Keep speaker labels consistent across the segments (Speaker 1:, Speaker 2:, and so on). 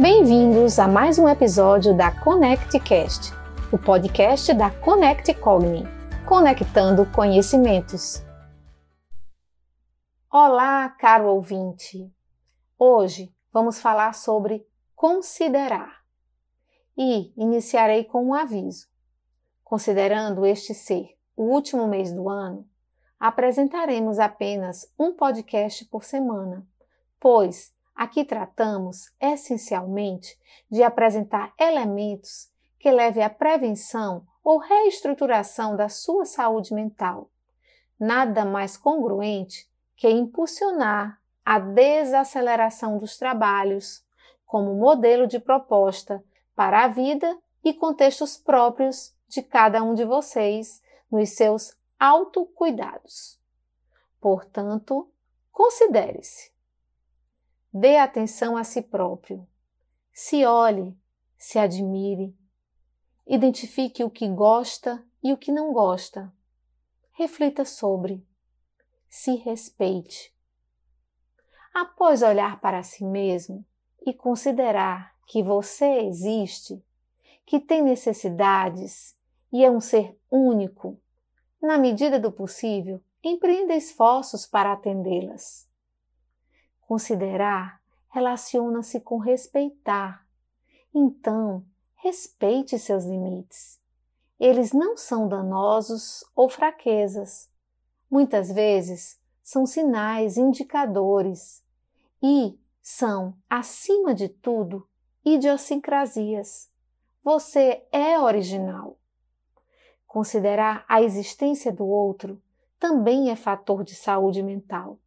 Speaker 1: Bem-vindos a mais um episódio da ConnectCast, o podcast da Connect Cogni, conectando conhecimentos. Olá, caro ouvinte! Hoje vamos falar sobre considerar e iniciarei com um aviso. Considerando este ser o último mês do ano, apresentaremos apenas um podcast por semana, pois Aqui tratamos essencialmente de apresentar elementos que levem à prevenção ou reestruturação da sua saúde mental. Nada mais congruente que impulsionar a desaceleração dos trabalhos como modelo de proposta para a vida e contextos próprios de cada um de vocês nos seus autocuidados. Portanto, considere-se Dê atenção a si próprio. Se olhe, se admire. Identifique o que gosta e o que não gosta. Reflita sobre. Se respeite. Após olhar para si mesmo e considerar que você existe, que tem necessidades e é um ser único, na medida do possível, empreenda esforços para atendê-las. Considerar relaciona-se com respeitar. Então, respeite seus limites. Eles não são danosos ou fraquezas. Muitas vezes são sinais indicadores e são, acima de tudo, idiosincrasias. Você é original. Considerar a existência do outro também é fator de saúde mental.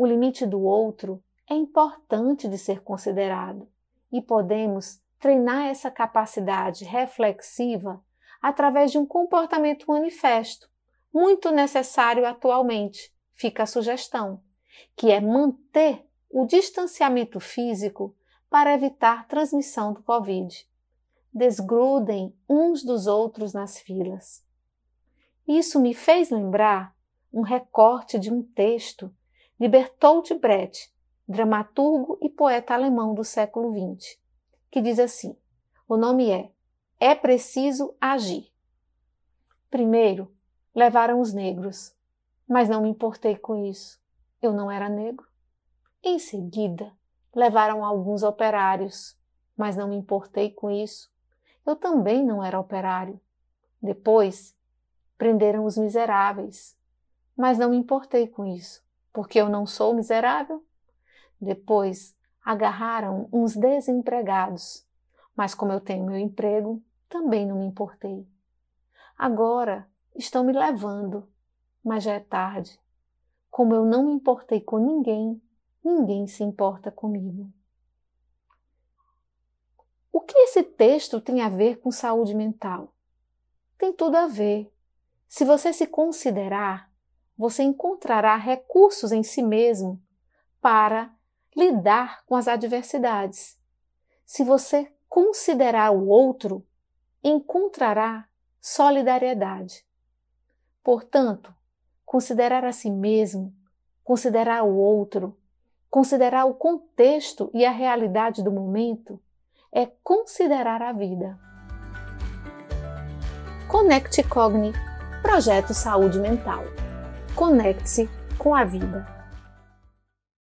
Speaker 1: O limite do outro é importante de ser considerado e podemos treinar essa capacidade reflexiva através de um comportamento manifesto, muito necessário atualmente, fica a sugestão, que é manter o distanciamento físico para evitar transmissão do Covid. Desgrudem uns dos outros nas filas. Isso me fez lembrar um recorte de um texto de Bertolt Brecht, dramaturgo e poeta alemão do século XX, que diz assim: o nome é É Preciso Agir. Primeiro, levaram os negros, mas não me importei com isso. Eu não era negro. Em seguida, levaram alguns operários, mas não me importei com isso. Eu também não era operário. Depois, prenderam os miseráveis, mas não me importei com isso porque eu não sou miserável? Depois agarraram uns desempregados, mas como eu tenho meu emprego, também não me importei. Agora estão me levando, mas já é tarde. Como eu não me importei com ninguém, ninguém se importa comigo. O que esse texto tem a ver com saúde mental? Tem tudo a ver. Se você se considerar você encontrará recursos em si mesmo para lidar com as adversidades. Se você considerar o outro, encontrará solidariedade. Portanto, considerar a si mesmo, considerar o outro, considerar o contexto e a realidade do momento é considerar a vida. Conecte Cogni Projeto Saúde Mental. Conecte-se com a vida.